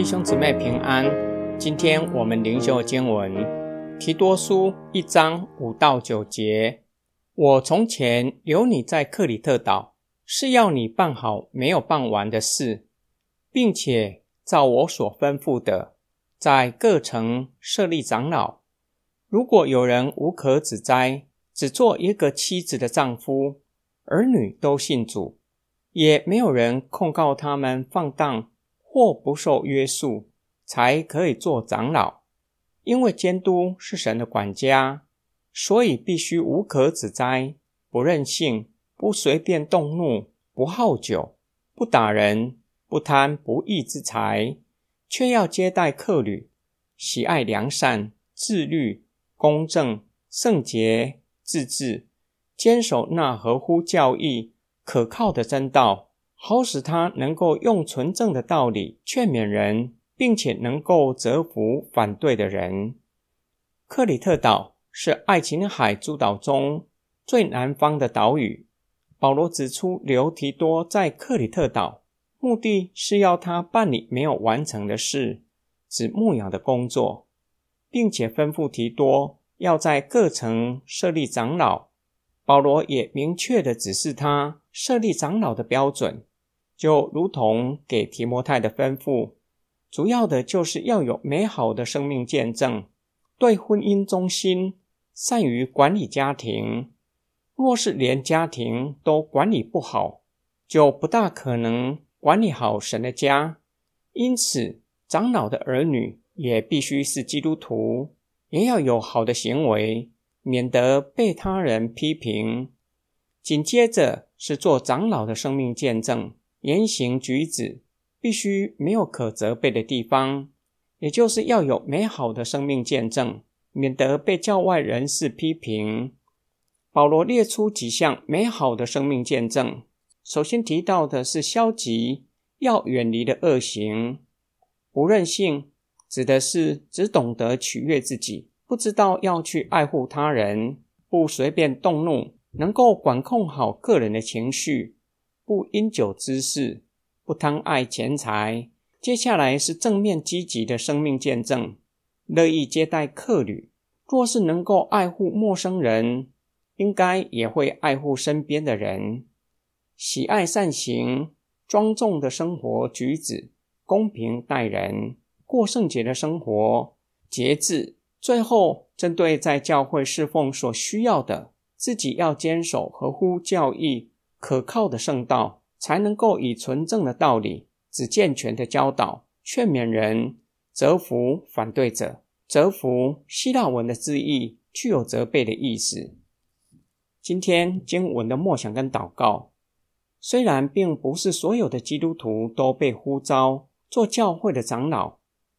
弟兄姊妹平安。今天我们灵修经文提多书一章五到九节。我从前留你在克里特岛，是要你办好没有办完的事，并且照我所吩咐的，在各城设立长老。如果有人无可指摘，只做一个妻子的丈夫，儿女都信主，也没有人控告他们放荡或不受约束，才可以做长老。因为监督是神的管家，所以必须无可指摘，不任性，不随便动怒，不好酒，不打人，不贪不义之财，却要接待客旅，喜爱良善，自律，公正，圣洁，自治，坚守那合乎教义、可靠的真道。好使他能够用纯正的道理劝勉人，并且能够折服反对的人。克里特岛是爱琴海诸岛中最南方的岛屿。保罗指出，留提多在克里特岛，目的是要他办理没有完成的事，指牧养的工作，并且吩咐提多要在各城设立长老。保罗也明确地指示他设立长老的标准。就如同给提摩太的吩咐，主要的就是要有美好的生命见证，对婚姻忠心，善于管理家庭。若是连家庭都管理不好，就不大可能管理好神的家。因此，长老的儿女也必须是基督徒，也要有好的行为，免得被他人批评。紧接着是做长老的生命见证。言行举止必须没有可责备的地方，也就是要有美好的生命见证，免得被教外人士批评。保罗列出几项美好的生命见证，首先提到的是消极要远离的恶行，不任性，指的是只懂得取悦自己，不知道要去爱护他人，不随便动怒，能够管控好个人的情绪。不因酒滋事，不贪爱钱财。接下来是正面积极的生命见证，乐意接待客旅。若是能够爱护陌生人，应该也会爱护身边的人。喜爱善行，庄重的生活举止，公平待人，过圣洁的生活，节制。最后，针对在教会侍奉所需要的，自己要坚守合乎教义。可靠的圣道，才能够以纯正的道理，指健全的教导，劝勉人，折服反对者。折服希腊文的字义具有责备的意思。今天经文的默想跟祷告，虽然并不是所有的基督徒都被呼召做教会的长老，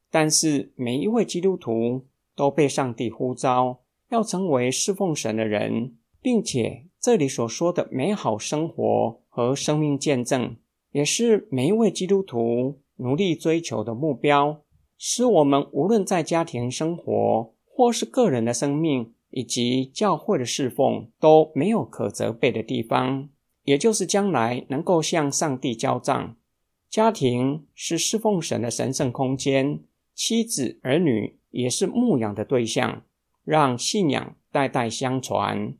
但是每一位基督徒都被上帝呼召，要成为侍奉神的人，并且。这里所说的美好生活和生命见证，也是每一位基督徒努力追求的目标，使我们无论在家庭生活，或是个人的生命，以及教会的侍奉，都没有可责备的地方。也就是将来能够向上帝交账。家庭是侍奉神的神圣空间，妻子儿女也是牧养的对象，让信仰代代相传。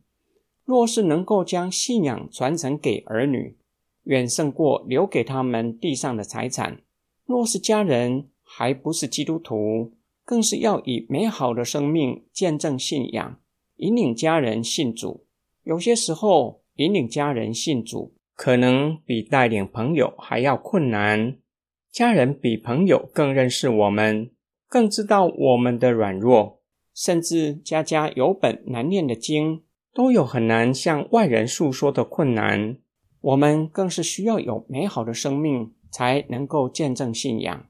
若是能够将信仰传承给儿女，远胜过留给他们地上的财产。若是家人还不是基督徒，更是要以美好的生命见证信仰，引领家人信主。有些时候，引领家人信主，可能比带领朋友还要困难。家人比朋友更认识我们，更知道我们的软弱，甚至家家有本难念的经。都有很难向外人诉说的困难，我们更是需要有美好的生命，才能够见证信仰。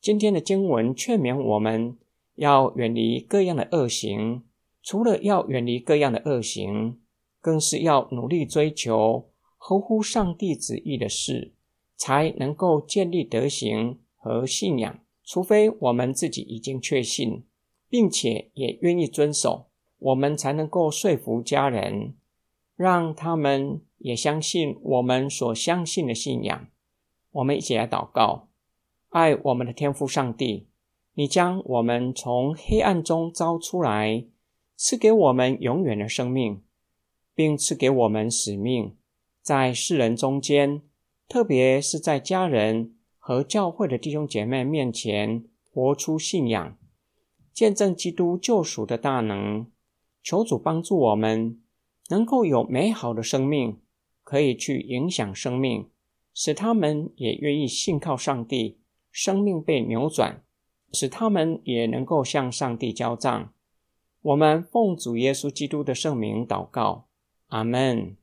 今天的经文劝勉我们要远离各样的恶行，除了要远离各样的恶行，更是要努力追求合乎上帝旨意的事，才能够建立德行和信仰。除非我们自己已经确信，并且也愿意遵守。我们才能够说服家人，让他们也相信我们所相信的信仰。我们一起来祷告：爱我们的天父上帝，你将我们从黑暗中招出来，赐给我们永远的生命，并赐给我们使命，在世人中间，特别是在家人和教会的弟兄姐妹面前，活出信仰，见证基督救赎的大能。求主帮助我们，能够有美好的生命，可以去影响生命，使他们也愿意信靠上帝。生命被扭转，使他们也能够向上帝交账。我们奉主耶稣基督的圣名祷告，阿门。